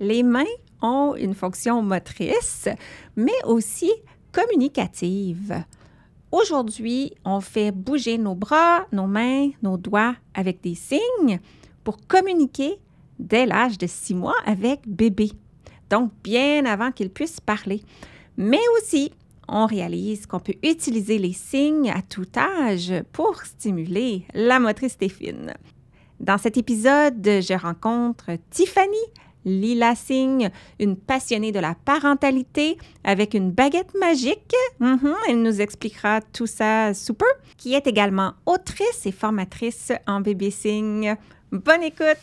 Les mains ont une fonction motrice, mais aussi communicative. Aujourd'hui, on fait bouger nos bras, nos mains, nos doigts avec des signes pour communiquer dès l'âge de six mois avec bébé, donc bien avant qu'il puisse parler. Mais aussi, on réalise qu'on peut utiliser les signes à tout âge pour stimuler la motricité fine. Dans cet épisode, je rencontre Tiffany, Lila Singh, une passionnée de la parentalité avec une baguette magique. Mhm, elle nous expliquera tout ça sous peu, qui est également autrice et formatrice en bébé Sing. Bonne écoute!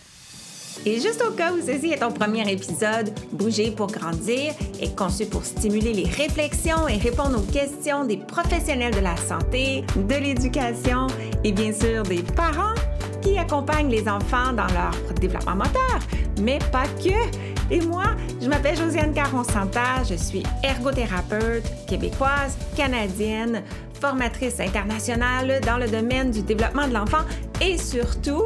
Et juste au cas où ceci est ton premier épisode, Bouger pour grandir est conçu pour stimuler les réflexions et répondre aux questions des professionnels de la santé, de l'éducation et bien sûr des parents qui accompagnent les enfants dans leur développement moteur, mais pas que. Et moi, je m'appelle Josiane Caron-Santa, je suis ergothérapeute québécoise, canadienne, formatrice internationale dans le domaine du développement de l'enfant et surtout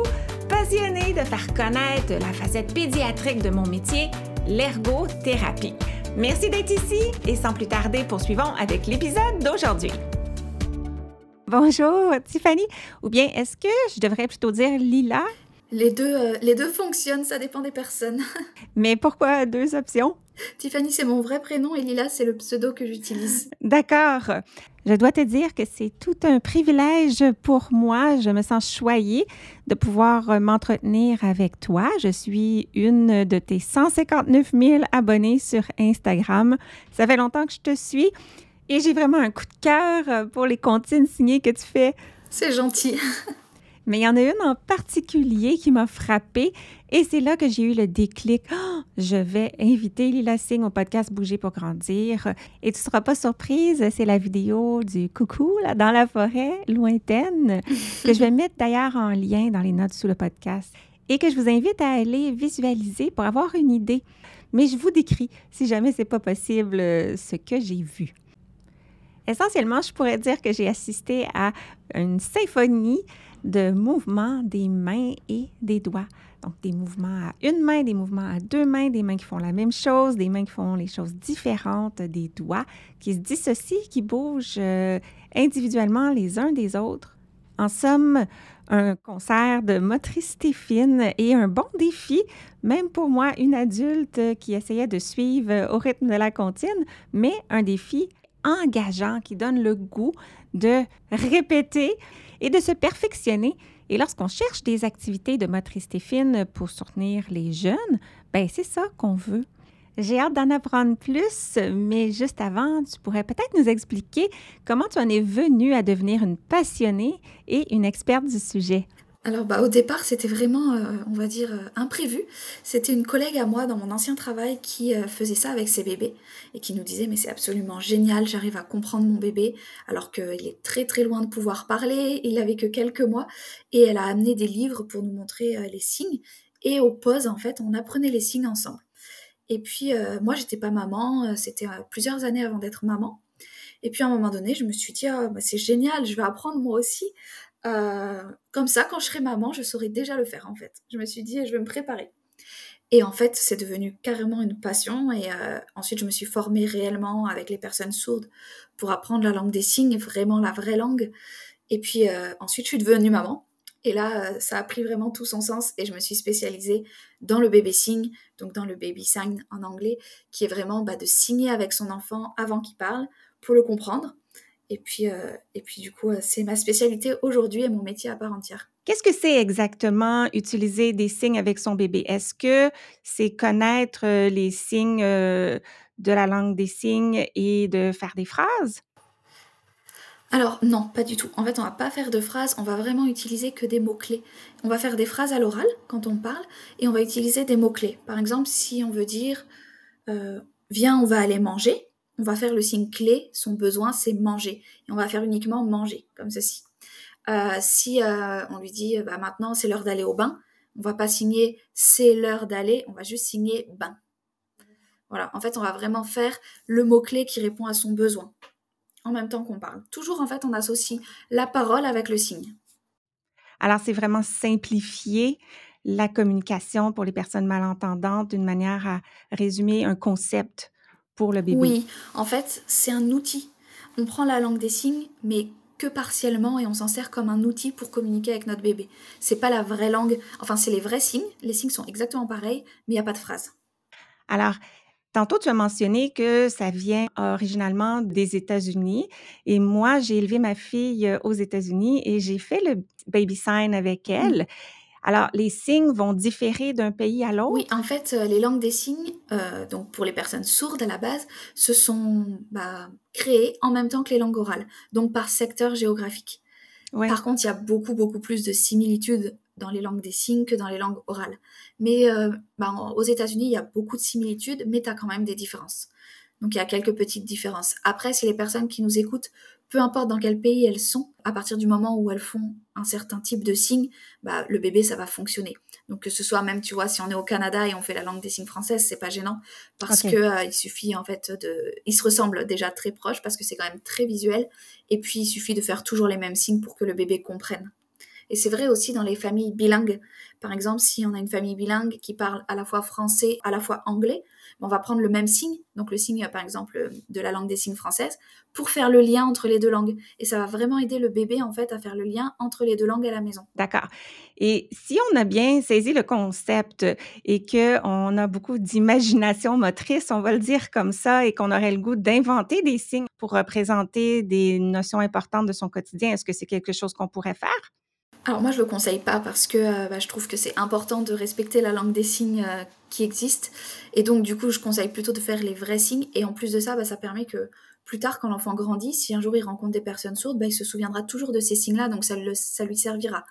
passionnée de faire connaître la facette pédiatrique de mon métier, l'ergothérapie. Merci d'être ici et sans plus tarder, poursuivons avec l'épisode d'aujourd'hui. Bonjour Tiffany, ou bien est-ce que je devrais plutôt dire Lila? Les deux, euh, les deux fonctionnent, ça dépend des personnes. Mais pourquoi deux options? Tiffany, c'est mon vrai prénom et Lila, c'est le pseudo que j'utilise. D'accord. Je dois te dire que c'est tout un privilège pour moi. Je me sens choyée de pouvoir m'entretenir avec toi. Je suis une de tes 159 000 abonnés sur Instagram. Ça fait longtemps que je te suis et j'ai vraiment un coup de cœur euh, pour les comptines signées que tu fais. C'est gentil. Mais il y en a une en particulier qui m'a frappée et c'est là que j'ai eu le déclic. Oh, je vais inviter Lila Singh au podcast Bouger pour grandir. Et tu ne seras pas surprise, c'est la vidéo du coucou là, dans la forêt lointaine que je vais mettre d'ailleurs en lien dans les notes sous le podcast et que je vous invite à aller visualiser pour avoir une idée. Mais je vous décris, si jamais c'est pas possible, ce que j'ai vu. Essentiellement, je pourrais dire que j'ai assisté à une symphonie de mouvements des mains et des doigts. Donc, des mouvements à une main, des mouvements à deux mains, des mains qui font la même chose, des mains qui font les choses différentes, des doigts qui se dissocient, qui bougent euh, individuellement les uns des autres. En somme, un concert de motricité fine et un bon défi, même pour moi, une adulte qui essayait de suivre au rythme de la comptine, mais un défi engageant qui donne le goût de répéter et de se perfectionner. Et lorsqu'on cherche des activités de motricité fine pour soutenir les jeunes, ben c'est ça qu'on veut. J'ai hâte d'en apprendre plus, mais juste avant, tu pourrais peut-être nous expliquer comment tu en es venue à devenir une passionnée et une experte du sujet. Alors bah, au départ, c'était vraiment, euh, on va dire, euh, imprévu. C'était une collègue à moi dans mon ancien travail qui euh, faisait ça avec ses bébés et qui nous disait mais c'est absolument génial, j'arrive à comprendre mon bébé alors qu'il est très très loin de pouvoir parler, il avait que quelques mois et elle a amené des livres pour nous montrer les signes et aux pauses en fait on apprenait les signes ensemble. Et puis moi j'étais pas maman, c'était plusieurs années avant d'être maman. Et puis à un moment donné, je me suis dit, oh, c'est génial, je vais apprendre moi aussi. Euh, comme ça, quand je serai maman, je saurai déjà le faire en fait. Je me suis dit, je vais me préparer. Et en fait, c'est devenu carrément une passion. Et euh, ensuite, je me suis formée réellement avec les personnes sourdes pour apprendre la langue des signes, vraiment la vraie langue. Et puis euh, ensuite, je suis devenue maman. Et là, ça a pris vraiment tout son sens et je me suis spécialisée dans le bébé signe, donc dans le baby sign en anglais, qui est vraiment bah, de signer avec son enfant avant qu'il parle pour le comprendre. Et puis, euh, et puis du coup, euh, c'est ma spécialité aujourd'hui et mon métier à part entière. Qu'est-ce que c'est exactement utiliser des signes avec son bébé? Est-ce que c'est connaître euh, les signes de la langue des signes et de faire des phrases? Alors non, pas du tout. En fait, on va pas faire de phrases, on va vraiment utiliser que des mots-clés. On va faire des phrases à l'oral quand on parle et on va utiliser des mots-clés. Par exemple, si on veut dire viens, on va aller manger, on va faire le signe clé, son besoin c'est manger. Et on va faire uniquement manger, comme ceci. Euh, si euh, on lui dit bah, maintenant c'est l'heure d'aller au bain, on va pas signer c'est l'heure d'aller, on va juste signer bain. Voilà, en fait on va vraiment faire le mot-clé qui répond à son besoin en même temps qu'on parle. Toujours en fait on associe la parole avec le signe. Alors c'est vraiment simplifier la communication pour les personnes malentendantes d'une manière à résumer un concept pour le bébé. Oui, en fait, c'est un outil. On prend la langue des signes, mais que partiellement et on s'en sert comme un outil pour communiquer avec notre bébé. C'est pas la vraie langue, enfin c'est les vrais signes, les signes sont exactement pareils, mais il n'y a pas de phrase. Alors, Tantôt, tu as mentionné que ça vient originalement des États-Unis. Et moi, j'ai élevé ma fille euh, aux États-Unis et j'ai fait le baby sign avec mmh. Alors, les signes vont différer d'un pays à l'autre? Oui, en fait, euh, les langues des signes, euh, donc pour les personnes sourdes à la base, se sont bah, créées en même temps que les langues orales, donc par secteur géographique. Par contre, il y a beaucoup, beaucoup plus de similitudes dans les langues des signes que dans les langues orales. Mais euh, bah, aux États-Unis, il y a beaucoup de similitudes, mais tu as quand même des différences. Donc il y a quelques petites différences. Après, si les personnes qui nous écoutent peu importe dans quel pays elles sont, à partir du moment où elles font un certain type de signe, bah, le bébé, ça va fonctionner. Donc que ce soit même, tu vois, si on est au Canada et on fait la langue des signes française, c'est pas gênant parce que euh, il suffit en fait de, ils se ressemblent déjà très proches parce que c'est quand même très visuel. Et puis il suffit de faire toujours les mêmes signes pour que le bébé comprenne. Et c'est vrai aussi dans les familles bilingues. Par exemple, si on a une famille bilingue qui parle à la fois français, à la fois anglais, on va prendre le même signe, donc le signe par exemple de la langue des signes française, pour faire le lien entre les deux langues. Et ça va vraiment aider le bébé en fait à faire le lien entre les deux langues à la maison. D'accord. Et si on a bien saisi le concept et qu'on a beaucoup d'imagination motrice, on va le dire comme ça, et qu'on aurait le goût d'inventer des signes pour représenter des notions importantes de son quotidien, est-ce que c'est quelque chose qu'on pourrait faire? Alors moi je le conseille pas parce que euh, bah, je trouve que c'est important de respecter la langue des signes euh, qui existe et donc du coup je conseille plutôt de faire les vrais signes et en plus de ça bah, ça permet que plus tard quand l'enfant grandit si un jour il rencontre des personnes sourdes bah, il se souviendra toujours de ces signes là donc ça, lui servira.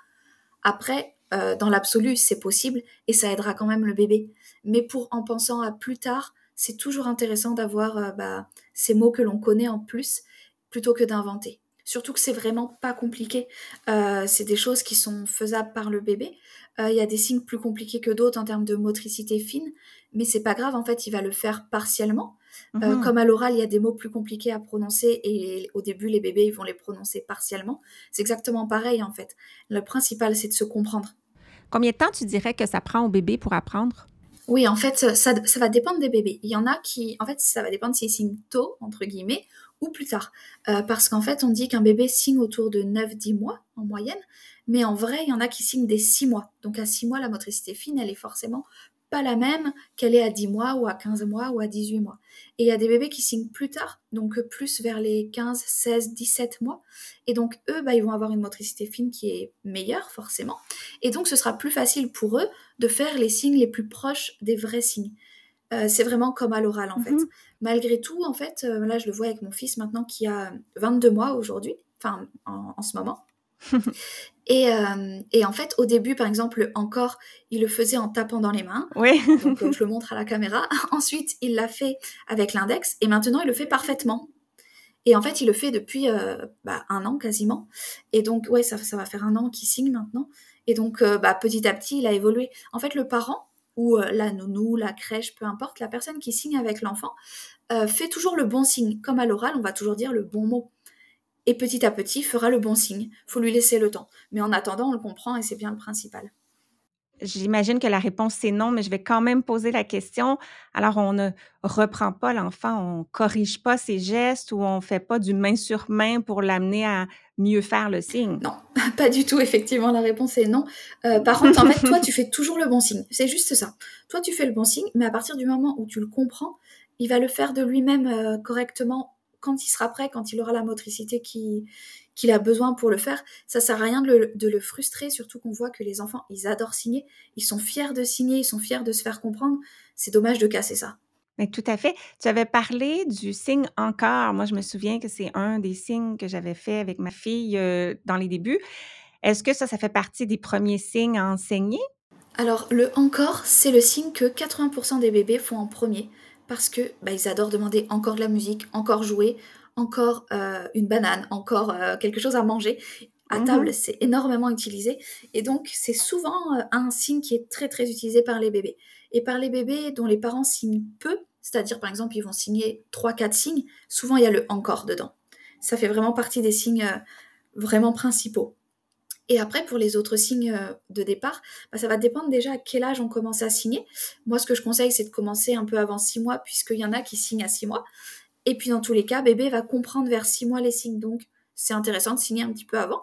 Après euh, dans l'absolu c'est possible et ça aidera quand même le bébé mais pour en pensant à plus tard c'est toujours intéressant d'avoir bah, ces mots que l'on connaît en plus plutôt que d'inventer. Surtout que c'est vraiment pas compliqué. Euh, c'est des choses qui sont faisables par le bébé. Euh, il y a des signes plus compliqués que d'autres en termes de motricité fine, mais c'est pas grave. En fait, il va le faire partiellement. Euh, mhm. comme à l'oral, il y a des mots plus compliqués à prononcer et au début, les bébés ils vont les prononcer partiellement. C'est exactement pareil en fait. Le principal, c'est de se comprendre. Combien de temps tu dirais que ça prend au bébé pour apprendre? Oui, en fait, ça, ça, va dépendre des bébés. Il y en a qui, en fait, ça va dépendre s'ils signent tôt, entre guillemets, ou plus tard. Euh, parce qu'en fait, on dit qu'un bébé signe autour de 9-10 mois en moyenne, mais en vrai, il y en a qui signent des 6 mois. Donc à 6 mois, la motricité fine, elle est forcément pas la même qu'elle est à 10 mois ou à 15 mois ou à 18 mois. Et il y a des bébés qui signent plus tard, donc plus vers les 15, 16, 17 mois. Et donc eux, bah, ils vont avoir une motricité fine qui est meilleure forcément. Et donc ce sera plus facile pour eux de faire les signes les plus proches des vrais signes. Euh, c'est vraiment comme à l'oral en fait. Mhm. Malgré tout, en fait, euh, là je le vois avec mon fils maintenant qui a 22 mois aujourd'hui, enfin en, ce moment. et, euh, et, en fait, au début, par exemple, encore, il le faisait en tapant dans les mains. Oui. donc je le montre à la caméra. Ensuite, il l'a fait avec l'index et maintenant il le fait parfaitement. Et en fait, il le fait depuis bah, un an quasiment. Et donc, ouais, ça, ça va faire un an qu'il signe maintenant. Et donc, bah, petit à petit, il a évolué. En fait, le parent, ou euh, la nounou, la crèche, peu importe, la personne qui signe avec l'enfant euh, fait toujours le bon signe. Comme à l'oral, on va toujours dire le bon mot. Et petit à petit, fera le bon signe. faut lui laisser le temps. Mais en attendant, on le comprend et c'est bien le principal. J'imagine que la réponse c'est non, mais je vais quand même poser la question. Alors, on ne reprend pas l'enfant, on corrige pas ses gestes ou on fait pas du main sur main pour l'amener à mieux faire le signe? Non, pas du tout. Effectivement, la réponse est non. Euh, par contre, en fait, toi, tu fais toujours le bon signe. C'est juste ça. Toi, tu fais le bon signe, mais à partir du moment où tu le comprends, il va le faire de lui-même euh, correctement quand il sera prêt, quand il aura la motricité qui qu'il a besoin pour le faire. Ça sert à rien de le, frustrer, surtout qu'on voit que les enfants, ils adorent signer, ils sont fiers de signer, ils sont fiers de se faire comprendre. C'est dommage de casser ça. Mais tout à fait. Tu avais parlé du signe encore. Moi, je me souviens que c'est un des signes que j'avais fait avec ma fille euh, dans les débuts. Est-ce que ça, ça fait partie des premiers signes à enseigner? Alors, le encore, c'est le signe que 80% des bébés font en premier parce que bah, ils adorent demander encore de la musique, encore jouer, encore euh, une banane, encore euh, quelque chose à manger. À mhm. table, c'est énormément utilisé. Et donc, c'est souvent euh, un signe qui est très, très utilisé par les bébés. Et par les bébés dont les parents signent peu, c'est-à-dire, par exemple, ils vont signer 3-4 signes, souvent, il y a le encore dedans. Ça fait vraiment partie des signes vraiment principaux. Et après, pour les autres signes euh, de départ, bah, ça va dépendre déjà à quel âge on commence à signer. Moi, ce que je conseille, c'est de commencer un peu avant 6 mois, puisqu'il y en a qui signent à 6 mois. Et puis, dans tous les cas, bébé va comprendre vers 6 mois les signes. Donc, c'est intéressant de signer un petit peu avant.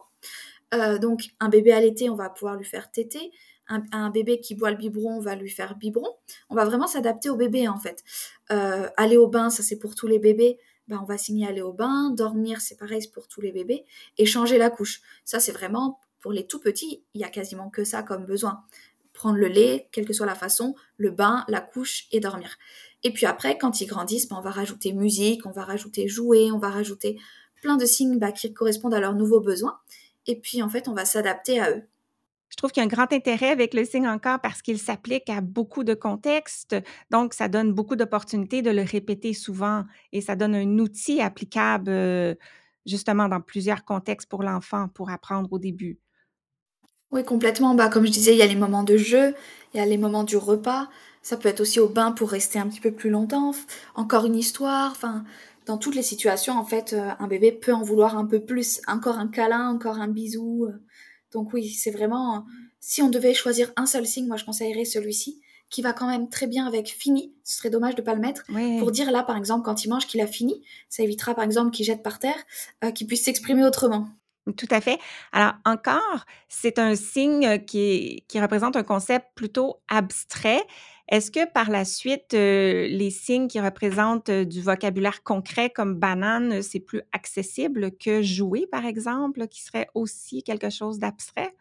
Euh, donc, un bébé à l'été, on va pouvoir lui faire téter. Un, bébé qui boit le biberon, on va lui faire biberon. On va vraiment s'adapter au bébé, en fait. Euh, aller au bain, ça c'est pour tous les bébés. Ben, on va signer aller au bain. Dormir, c'est pareil, c'est pour tous les bébés. Et changer la couche. Ça, c'est vraiment pour les tout petits, il y a quasiment que ça comme besoin. Prendre le lait, quelle que soit la façon, le bain, la couche et dormir. Et puis après, quand ils grandissent, ben, on va rajouter musique, on va rajouter jouer, on va rajouter plein de signes bah, qui correspondent à leurs nouveaux besoins. Et puis en fait, on va s'adapter à eux. Je trouve qu'il y a un grand intérêt avec le signe encore parce qu'il s'applique à beaucoup de contextes. Donc, ça donne beaucoup d'opportunités de le répéter souvent et ça donne un outil applicable euh, justement dans plusieurs contextes pour l'enfant pour apprendre au début. Oui, complètement. Bah, comme je disais, il y a les moments de jeu, il y a les moments du repas. Ça peut être aussi au bain pour rester un petit peu plus longtemps. Encore une histoire. Enfin, dans toutes les situations, en fait, euh, un bébé peut en vouloir un peu plus. Encore un câlin, encore un bisou. Donc oui, c'est vraiment... Si on devait choisir un seul signe, moi je conseillerais celui-ci, qui va quand même très bien avec fini. Ce serait dommage de ne pas le mettre. Pour dire là, par exemple, quand il mange qu'il a fini, ça évitera par exemple qu'il jette par terre, euh, qu'il puisse s'exprimer autrement. Tout à fait. Alors encore, c'est un signe qui, qui représente un concept plutôt abstrait. Est-ce que par la suite, les signes qui représentent du vocabulaire concret comme banane, c'est plus accessible que jouer, par exemple, qui serait aussi quelque chose d'abstrait?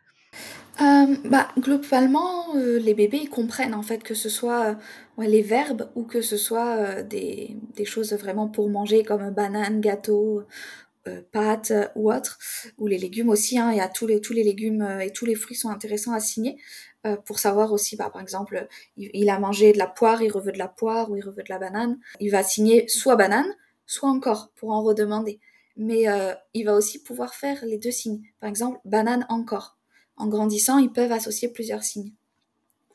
bah, globalement, les bébés, comprennent en fait que ce soit, les verbes ou que ce soit, des choses vraiment pour manger comme banane, gâteau, euh, pâtes euh, ou autres, ou les légumes aussi. Hein, il y a tous les, légumes euh, et tous les fruits sont intéressants à signer pour savoir aussi, bah, par exemple, il, a mangé de la poire, il reveut de la poire ou il reveut de la banane. Il va signer soit banane, soit encore pour en redemander. Mais il va aussi pouvoir faire les deux signes. Par exemple, banane encore. En grandissant, ils peuvent associer plusieurs signes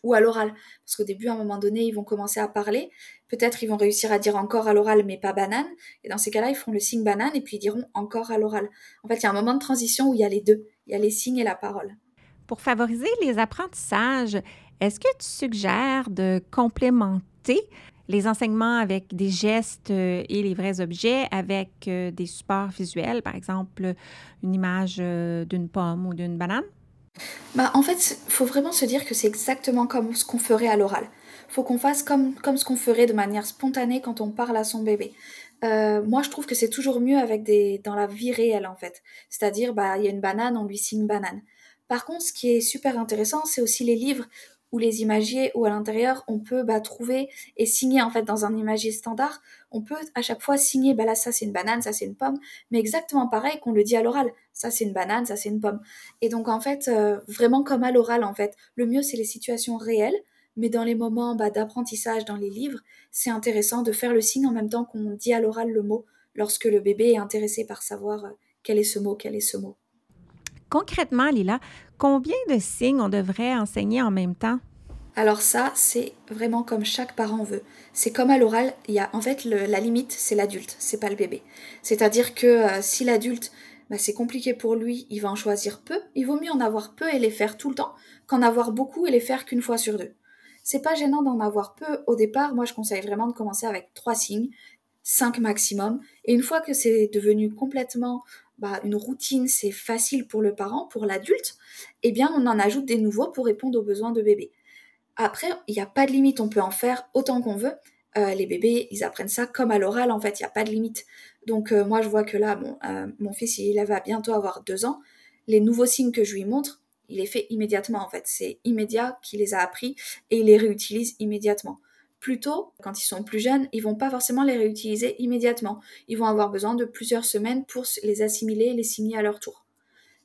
ou à l'oral. Parce qu'au début, à un moment donné, ils vont commencer à parler. Peut-être ils vont réussir à dire encore à l'oral, mais pas banane. Et dans ces cas-là, ils feront le signe banane et puis ils diront encore à l'oral. En fait, il y a un moment de transition où il y a les deux. Il y a les signes et la parole. Pour favoriser les apprentissages, est-ce que tu suggères de complémenter les enseignements avec des gestes euh, et les vrais objets avec euh, des supports visuels, par exemple une image euh, d'une pomme ou d'une banane? Bah, en fait, il faut vraiment se dire que c'est exactement comme ce qu'on ferait à l'oral. Faut qu'on fasse comme, comme ce qu'on ferait de manière spontanée quand on parle à son bébé. Moi, je trouve que c'est toujours mieux avec des dans la vie réelle en fait. C'est-à-dire, bah, il y a une banane, on lui signe banane. Par contre, ce qui est super intéressant, c'est aussi les livres ou les imagiers où à l'intérieur on peut bah, trouver et signer en fait dans un imagier standard. On peut à chaque fois signer bah là ça c'est une banane ça c'est une pomme mais exactement pareil qu'on le dit à l'oral. Ça c'est une banane ça c'est une pomme. Et donc en fait euh, vraiment comme à l'oral en fait. Le mieux c'est les situations réelles mais dans les moments bah, d'apprentissage dans les livres c'est intéressant de faire le signe en même temps qu'on dit à l'oral le mot lorsque le bébé est intéressé par savoir euh, quel est ce mot quel est ce mot Concrètement, Lila, combien de signes on devrait enseigner en même temps? Alors ça, c'est vraiment comme chaque parent veut. C'est comme à l'oral, il y a en fait la limite, c'est l'adulte, c'est pas le bébé. C'est-à-dire que euh, si l'adulte, bah, c'est compliqué pour lui, il va en choisir peu. Il vaut mieux en avoir peu et les faire tout le temps qu'en avoir beaucoup et les faire qu'une fois sur deux. C'est pas gênant d'en avoir peu au départ. Moi, je conseille vraiment de commencer avec trois signes, cinq maximum. Et une fois que c'est devenu complètement bah, une routine, c'est facile pour le parent, pour l'adulte, eh bien, on en ajoute des nouveaux pour répondre aux besoins de bébé. Après, il n'y a pas de limite, on peut en faire autant qu'on veut. Euh, les bébés, ils apprennent ça comme à l'oral, en fait, il n'y a pas de limite. Donc, euh, moi, je vois que là, bon, euh, mon fils, il va bientôt avoir deux ans. Les nouveaux signes que je lui montre, il les fait immédiatement, en fait. C'est immédiat qu'il les a appris et il les réutilise immédiatement. Plutôt, quand ils sont plus jeunes, ils vont pas forcément les réutiliser immédiatement. Ils vont avoir besoin de plusieurs semaines pour les assimiler et les signer à leur tour.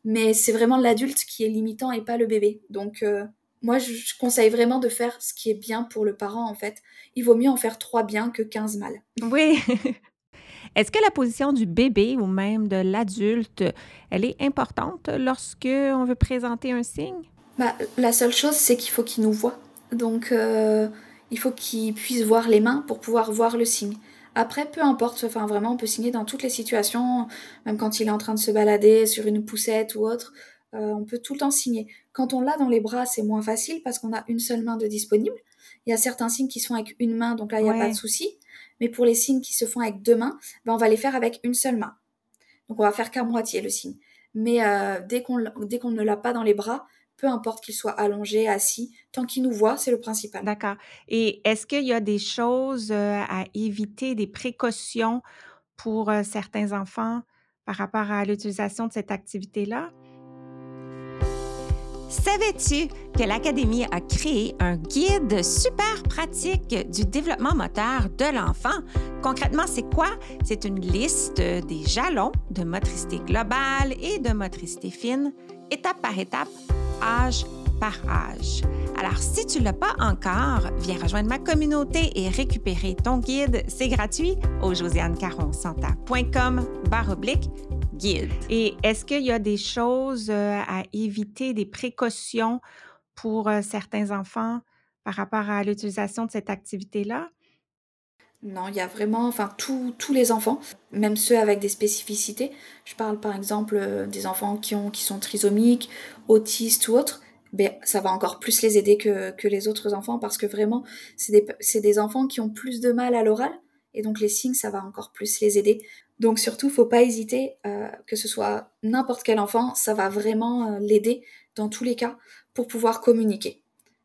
Mais c'est vraiment l'adulte qui est limitant et pas le bébé. Donc, euh, moi, je, conseille vraiment de faire ce qui est bien pour le parent, en fait. Il vaut mieux en faire trois bien que quinze mal. Oui. Est-ce que la position du bébé ou même de l'adulte, elle est importante lorsque on veut présenter un signe? Bah, la seule chose, c'est qu'il faut qu'il nous voit. Donc, euh, il faut qu'il puisse voir les mains pour pouvoir voir le signe. Après, peu importe, enfin vraiment, on peut signer dans toutes les situations, même quand il est en train de se balader sur une poussette ou autre. on peut tout le temps signer. Quand on l'a dans les bras, c'est moins facile parce qu'on a une seule main de disponible. Il y a certains signes qui sont avec une main, donc là, il n'y a pas de souci. Mais pour les signes qui se font avec deux mains, ben, on va les faire avec une seule main. Donc on va faire qu'à moitié le signe. Mais dès qu'on ne l'a pas dans les bras, peu importe qu'il soit allongé, assis, tant qu'il nous voit, c'est le principal. D'accord. Et est-ce qu'il y a des choses euh, à éviter, des précautions pour euh, certains enfants par rapport à l'utilisation de cette activité-là? Savais-tu que l'Académie a créé un guide super pratique du développement moteur de l'enfant? Concrètement, c'est quoi? C'est une liste des jalons de motricité globale et de motricité fine, étape par étape, âge par âge. Alors, si tu ne l'as pas encore, viens rejoindre ma communauté et récupérer ton guide. C'est gratuit au josianecaronsanta.com oblique guide. Et est-ce qu'il y a des choses euh, à éviter, des précautions pour euh, certains enfants par rapport à l'utilisation de cette activité-là? Non, il y a vraiment, enfin, tous les enfants, même ceux avec des spécificités. Je parle par exemple euh, des enfants qui, ont, qui sont trisomiques, autistes ou autres. Ben, ça va encore plus les aider que, les autres enfants parce que vraiment, c'est des, des enfants qui ont plus de mal à l'oral. Et donc les signes, ça va encore plus les aider. Donc surtout, faut pas hésiter, euh, que ce soit n'importe quel enfant, ça va vraiment euh, l'aider dans tous les cas pour pouvoir communiquer.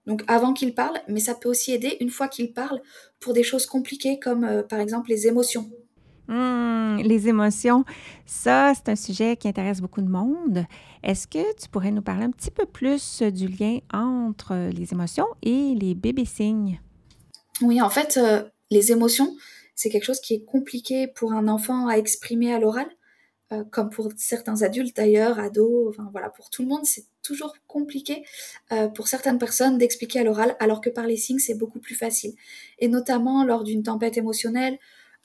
Donc avant qu'il parle, mais ça peut aussi aider une fois qu'il parle pour des choses compliquées comme euh, par exemple les émotions. Mmh, les émotions, ça, c'est un sujet qui intéresse beaucoup de monde. Est-ce que tu pourrais nous parler un petit peu plus du lien entre les émotions et les bébés signes? Oui, en fait, euh, les émotions, c'est quelque chose qui est compliqué pour un enfant à exprimer à l'oral. Euh, comme pour certains adultes d'ailleurs, ados, enfin voilà, pour tout le monde, c'est toujours compliqué euh, pour certaines personnes d'expliquer à l'oral, alors que par les signes, c'est beaucoup plus facile. Et notamment lors d'une tempête émotionnelle,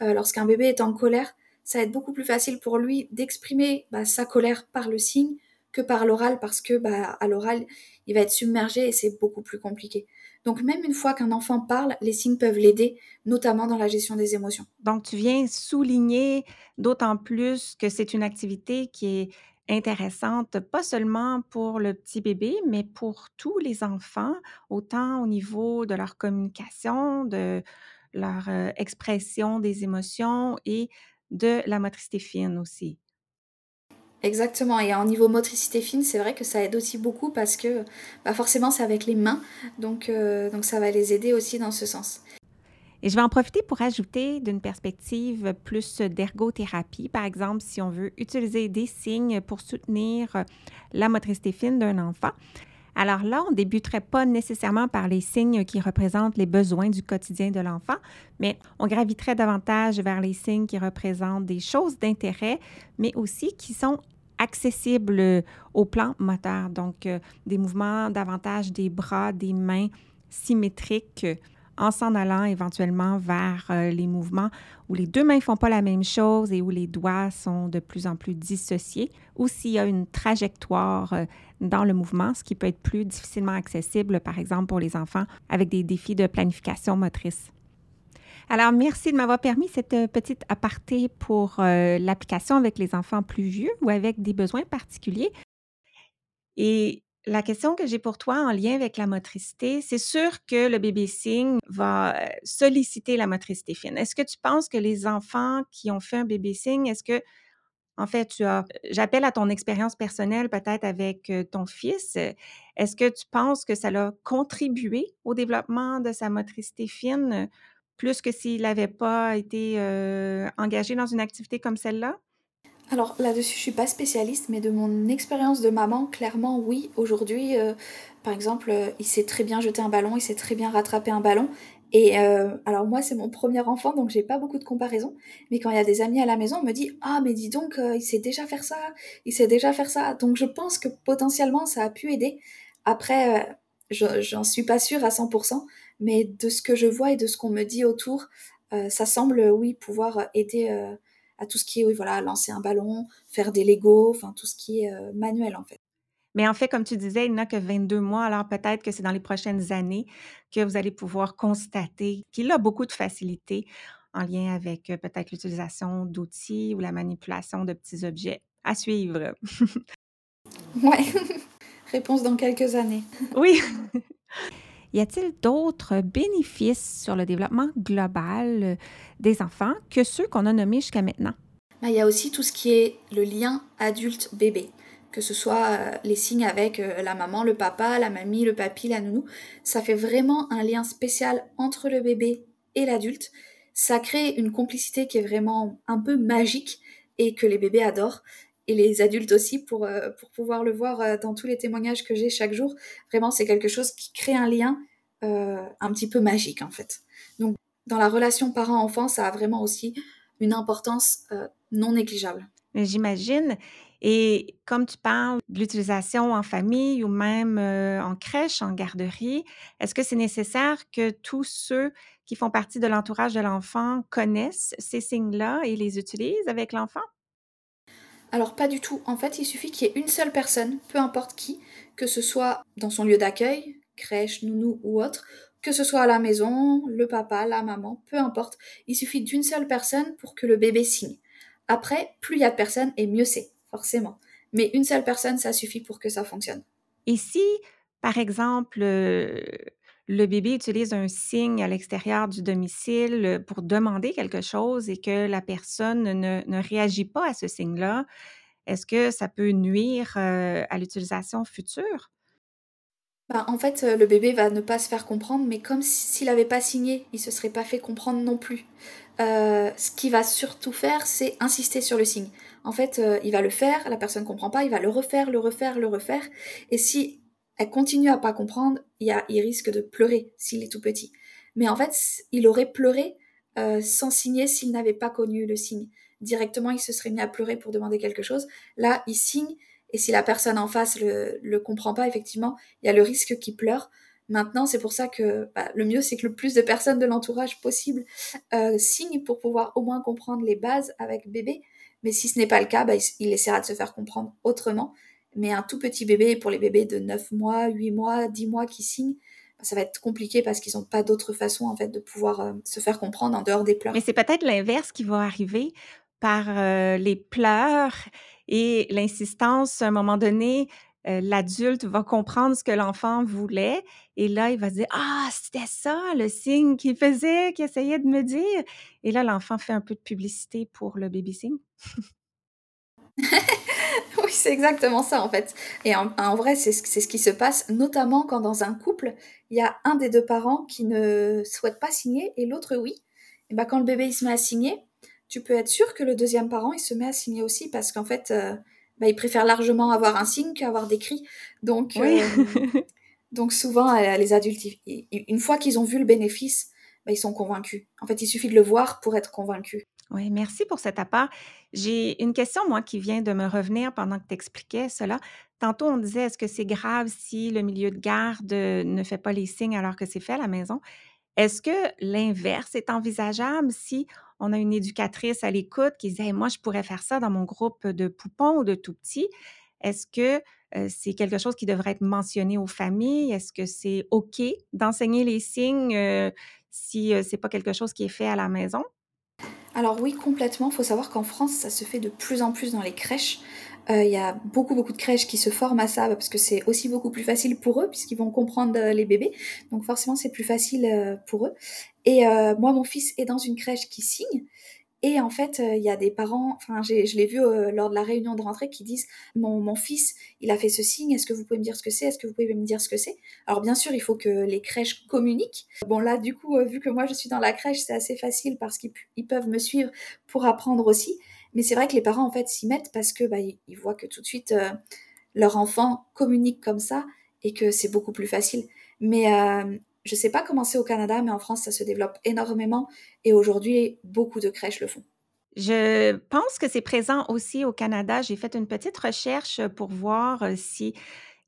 euh, lorsqu'un bébé est en colère, ça va être beaucoup plus facile pour lui d'exprimer bah, sa colère par le signe que par l'oral, parce que bah, à l'oral, il va être submergé et c'est beaucoup plus compliqué. Donc même une fois qu'un enfant parle, les signes peuvent l'aider, notamment dans la gestion des émotions. Donc tu viens souligner d'autant plus que c'est une activité qui est intéressante, pas seulement pour le petit bébé, mais pour tous les enfants, autant au niveau de leur communication, de leur euh, expression des émotions et de la motricité fine aussi. Exactement. Et en niveau motricité fine, c'est vrai que ça aide aussi beaucoup parce que bah forcément, c'est avec les mains. Donc, euh, donc, ça va les aider aussi dans ce sens. Et je vais en profiter pour ajouter d'une perspective plus d'ergothérapie. Par exemple, si on veut utiliser des signes pour soutenir la motricité fine d'un enfant. Alors là, on débuterait pas nécessairement par les signes qui représentent les besoins du quotidien de l'enfant, mais on graviterait davantage vers les signes qui représentent des choses d'intérêt, mais aussi qui sont accessible euh, au plan moteur, donc euh, des mouvements davantage des bras, des mains symétriques euh, en s'en allant éventuellement vers les mouvements où les deux mains ne font pas la même chose et où les doigts sont de plus en plus dissociés, ou s'il y a une trajectoire dans le mouvement, ce qui peut être plus difficilement accessible, par exemple pour les enfants avec des défis de planification motrice. Alors, merci de m'avoir permis cette euh, petite aparté pour euh, l'application avec les enfants plus vieux ou avec des besoins particuliers. Et la question que j'ai pour toi en lien avec la motricité, c'est sûr que le bébé signe va euh, solliciter la motricité fine. Est-ce que tu penses que les enfants qui ont fait un bébé signe, est-ce que, en fait, tu as, j'appelle à ton expérience personnelle peut-être avec ton fils, est-ce que tu penses que ça a contribué au développement de sa motricité fine plus que s'il n'avait pas été engagé dans une activité comme celle-là? Alors là-dessus, je suis pas spécialiste, mais de mon expérience de maman, clairement, oui. Aujourd'hui, par exemple, il sait très bien jeter un ballon, il sait très bien rattraper un ballon. Et alors moi, c'est mon premier enfant, donc j'ai pas beaucoup de comparaison. Mais quand il y a des amis à la maison, on me dit ah mais dis donc, il sait déjà faire ça, il sait déjà faire ça. Donc je pense que potentiellement ça a pu aider. Après, j'en suis pas sûre à 100%, mais de ce que je vois et de ce qu'on me dit autour, euh, ça semble, oui, pouvoir aider euh, à tout ce qui est, oui, voilà, lancer un ballon, faire des Legos, enfin tout ce qui est euh, manuel en fait. Mais en fait, comme tu disais, il n'a que 22 mois, alors peut-être que c'est dans les prochaines années que vous allez pouvoir constater qu'il a beaucoup de facilité en lien avec peut-être l'utilisation d'outils ou la manipulation de petits objets. À suivre. Ouais, réponse dans quelques années. Oui. Y a-t-il d'autres bénéfices sur le développement global euh, des enfants que ceux qu'on a nommés jusqu'à maintenant? Bah, il y a aussi tout ce qui est le lien adulte-bébé, que ce soit euh, les signes avec euh, la maman, le papa, la mamie, le papy, la nounou. Ça fait vraiment un lien spécial entre le bébé et l'adulte. Ça crée une complicité qui est vraiment un peu magique et que les bébés adorent. Et les adultes aussi, pour, euh, pour pouvoir le voir euh, dans tous les témoignages que j'ai chaque jour. Vraiment, c'est quelque chose qui crée un lien euh, un petit peu magique, en fait. Donc, dans la relation parent-enfant, ça a vraiment aussi une importance non négligeable. J'imagine. Et comme tu parles de l'utilisation en famille ou même en crèche, en garderie, est-ce que c'est nécessaire que tous ceux qui font partie de l'entourage de l'enfant connaissent ces signes-là et les utilisent avec l'enfant? Alors pas du tout. En fait, il suffit qu'il y ait une seule personne, peu importe qui, que ce soit dans son lieu d'accueil, crèche, nounou ou autre, que ce soit à la maison, le papa, la maman, peu importe. Il suffit d'une seule personne pour que le bébé signe. Après, plus il y a de personnes et mieux c'est, forcément. Mais une seule personne, ça suffit pour que ça fonctionne. Et si, par exemple, euh, le bébé utilise un signe à l'extérieur du domicile euh, pour demander quelque chose et que la personne ne, ne réagit pas à ce signe-là, est-ce que ça peut nuire euh, à l'utilisation future? Bah, en fait, euh, le bébé va ne pas se faire comprendre, mais comme si- s'il n'avait pas signé, il se serait pas fait comprendre non plus. Ce qu'il va surtout faire, c'est insister sur le signe. En fait, il va le faire, la personne comprend pas, il va le refaire, le refaire, le refaire. Et si elle continue à pas comprendre, il, a, risque de pleurer s'il est tout petit. Mais en fait, il aurait pleuré euh, sans signer s'il n'avait pas connu le signe. Directement, il se serait mis à pleurer pour demander quelque chose. Là, il signe, et si la personne en face le, le comprend pas, effectivement, il y a le risque qu'il pleure. Maintenant, c'est pour ça que bah, le mieux, c'est que le plus de personnes de l'entourage possible euh, signent pour pouvoir au moins comprendre les bases avec bébé. Mais si ce n'est pas le cas, bah, il essaiera de se faire comprendre autrement. Mais un tout petit bébé, pour les bébés de 9 mois, 8 mois, 10 mois qui signent, bah, ça va être compliqué parce qu'ils n'ont pas d'autre façon en fait de pouvoir euh, se faire comprendre en dehors des Mais pleurs. c'est peut-être l'inverse qui va arriver par, heu, les pleurs et l'insistance. À un moment donné, heu, l'adulte va comprendre ce que l'enfant voulait et là, il va se dire: «Ah, c'était ça le signe qu'il faisait, qu'il essayait de me dire» et là, l'enfant fait un peu de publicité pour le baby signe. Oui, c'est exactement ça en fait. Et en, en vrai, c'est ce, qui se passe, notamment quand dans un couple, il y a un des deux parents qui ne souhaite pas signer et l'autre oui. Et ben, quand le bébé il se met à signer, tu peux être sûr que le deuxième parent il se met à signer aussi parce qu'en fait, euh, bah, il préfère largement avoir un signe qu'avoir des cris. Donc, Oui. euh, donc souvent, euh, les adultes, ils- une fois qu'ils ont vu le bénéfice, bah, ils sont convaincus. En fait, il suffit de le voir pour être convaincu. Oui, merci pour cet apport. J'ai une question, moi, qui vient de me revenir pendant que tu expliquais cela. Tantôt, on disait, est-ce que c'est grave si le milieu de garde euh, ne fait pas les signes alors que c'est fait à la maison? Est-ce que l'inverse est envisageable si on a une éducatrice à l'écoute qui dit: «Hey, moi, je pourrais faire ça dans mon groupe de poupons ou de tout-petits». Est-ce que, heu, c'est quelque chose qui devrait être mentionné aux familles? Est-ce que c'est OK d'enseigner les signes, heu, si, heu, c'est pas quelque chose qui est fait à la maison? Alors oui, complètement. Il faut savoir qu'en France, ça se fait de plus en plus dans les crèches. Euh, Il y a beaucoup, beaucoup de crèches qui se forment à ça parce que c'est aussi beaucoup plus facile pour eux puisqu'ils vont comprendre euh, les bébés. Donc forcément, c'est plus facile euh, pour eux. Et euh, moi, mon fils est dans une crèche qui signe. Et en fait, euh, il y a des parents, enfin, je l'ai vu euh, lors de la réunion de rentrée, qui disent mon, fils, il a fait ce signe, est-ce que vous pouvez me dire ce que c'est? Est-ce que vous pouvez me dire ce que c'est? Alors, bien sûr, il faut que les crèches communiquent. Bon, là, du coup, euh, vu que moi je suis dans la crèche, c'est assez facile parce qu'ils peuvent me suivre pour apprendre aussi. Mais c'est vrai que les parents, en fait, s'y mettent parce que bah, voient que tout de suite leur enfant communique comme ça et que c'est beaucoup plus facile. Mais euh, je sais pas comment c'est au Canada, mais en France, ça se développe énormément et aujourd'hui, beaucoup de crèches le font. Je pense que c'est présent aussi au Canada. J'ai fait une petite recherche, pour voir, heu, s'il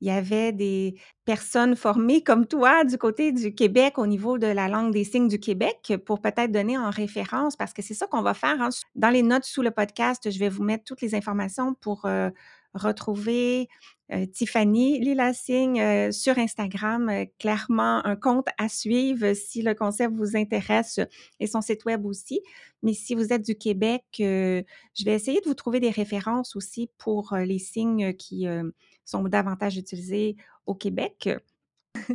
y avait des personnes formées comme toi du côté du Québec au niveau de la langue des signes du Québec pour peut-être donner en référence parce que c'est ça qu'on va faire, hein. Dans les notes sous le podcast, je vais vous mettre toutes les informations pour, heu, retrouver euh, Tiffany Lila Singh euh, sur Instagram, euh, clairement un compte à suivre si le concept vous intéresse et son site web aussi. Mais si vous êtes du Québec, je vais essayer de vous trouver des références aussi pour les signes qui sont davantage utilisés au Québec.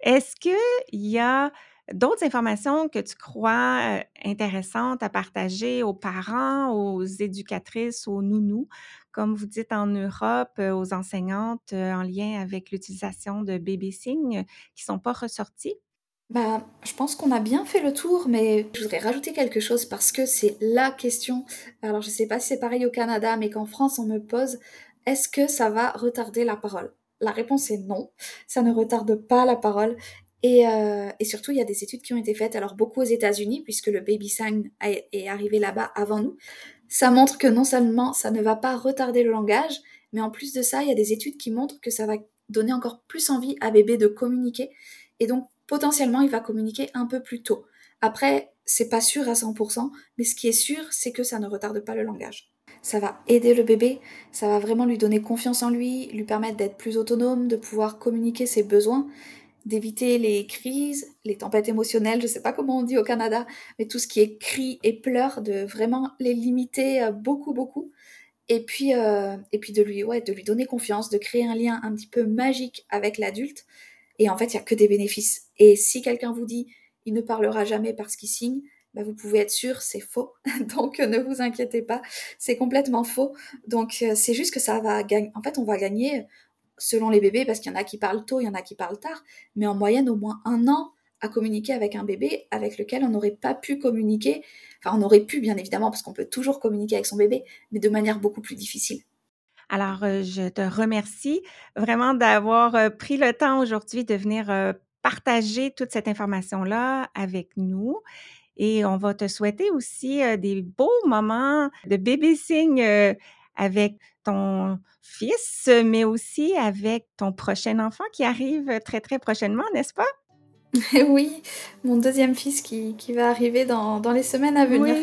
Est-ce qu'il y a d'autres informations que tu crois intéressantes à partager aux parents, aux éducatrices, aux nounous, comme vous dites en Europe, aux enseignantes en lien avec l'utilisation de bébés signes qui ne sont pas ressortis? Bah, je pense qu'on a bien fait le tour, mais je voudrais rajouter quelque chose parce que c'est la question. Alors, je ne sais pas si c'est pareil au Canada, mais qu'en France, on me pose est-ce que ça va retarder la parole? La réponse est non, ça ne retarde pas la parole. Euh, et, surtout, il y a des études qui ont été faites, alors beaucoup aux États-Unis, puisque le baby sign est arrivé là-bas avant nous. Ça montre que non seulement ça ne va pas retarder le langage, mais en plus de ça, il y a des études qui montrent que ça va donner encore plus envie à bébé de communiquer. Et donc, potentiellement, il va communiquer un peu plus tôt. Après, c'est pas sûr à 100%, mais ce qui est sûr, c'est que ça ne retarde pas le langage. Ça va aider le bébé, ça va vraiment lui donner confiance en lui, lui permettre d'être plus autonome, de pouvoir communiquer ses besoins d'éviter les crises, les tempêtes émotionnelles, je sais pas comment on dit au Canada, mais tout ce qui est cris et pleurs, de vraiment les limiter euh, beaucoup, beaucoup. Et puis, euh, et puis de, lui, ouais, de lui donner confiance, de créer un lien un petit peu magique avec l'adulte. Et en fait, il n'y a que des bénéfices. Et si quelqu'un vous dit il ne parlera jamais parce qu'il signe, bah vous pouvez être sûr, c'est faux. Donc ne vous inquiétez pas, c'est complètement faux. Donc euh, c'est juste que ça va gagner. En fait, on va gagner selon les bébés, parce qu'il y en a qui parlent tôt, il y en a qui parlent tard, mais en moyenne au moins un an à communiquer avec un bébé avec lequel on n'aurait pas pu communiquer, enfin on aurait pu bien évidemment, parce qu'on peut toujours communiquer avec son bébé, mais de manière beaucoup plus difficile. Alors, euh, je te remercie vraiment d'avoir euh, pris le temps aujourd'hui de venir euh, partager toute cette information-là avec nous. Et on va te souhaiter aussi des beaux moments de bébé signe avec ton fils, mais aussi avec ton prochain enfant qui arrive très, très prochainement, n'est-ce pas? oui, mon deuxième fils qui, qui va arriver dans, dans, les semaines à venir.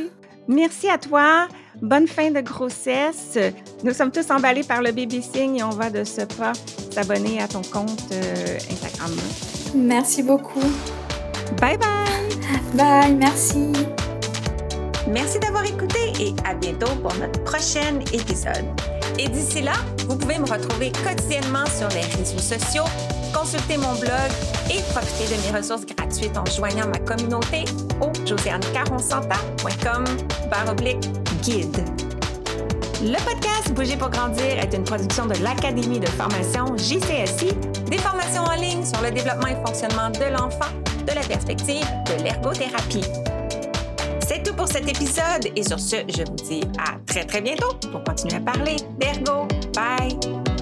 Merci à toi. Bonne fin de grossesse. Nous sommes tous emballés par le baby signe et on va de ce pas s'abonner à ton compte euh, Instagram. Merci beaucoup. Bye bye. Bye, merci. Merci d'avoir écouté et à bientôt pour notre prochain épisode. Et d'ici là, vous pouvez me retrouver quotidiennement sur les réseaux sociaux, consulter mon blog et profiter de mes ressources gratuites en joignant ma communauté au josianecaronsanta.com guide. Le podcast Bouger pour grandir est une production de l'Académie de formation JCSI, des formations en ligne sur le développement et fonctionnement de l'enfant de la perspective de l'ergothérapie. Pour cet épisode et sur ce, je vous dis à très très bientôt pour continuer à parler d'ergo. Bye!